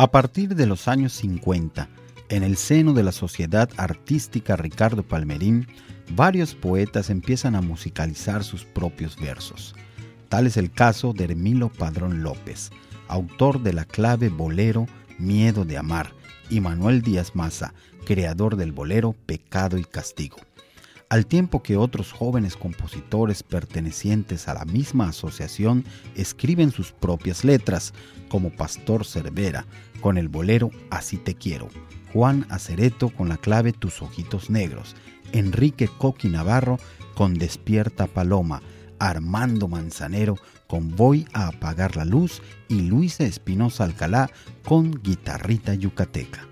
A partir de los años 50, en el seno de la Sociedad Artística Ricardo Palmerín, varios poetas empiezan a musicalizar sus propios versos. Tal es el caso de Hermilo Padrón López, autor de la clave bolero Miedo de Amar, y Manuel Díaz Maza, creador del bolero Pecado y Castigo al tiempo que otros jóvenes compositores pertenecientes a la misma asociación escriben sus propias letras, como Pastor Cervera, con el bolero Así te quiero, Juan Acereto con la clave Tus ojitos negros, Enrique Coqui Navarro con Despierta Paloma, Armando Manzanero con Voy a apagar la luz y Luisa Espinosa Alcalá con Guitarrita Yucateca.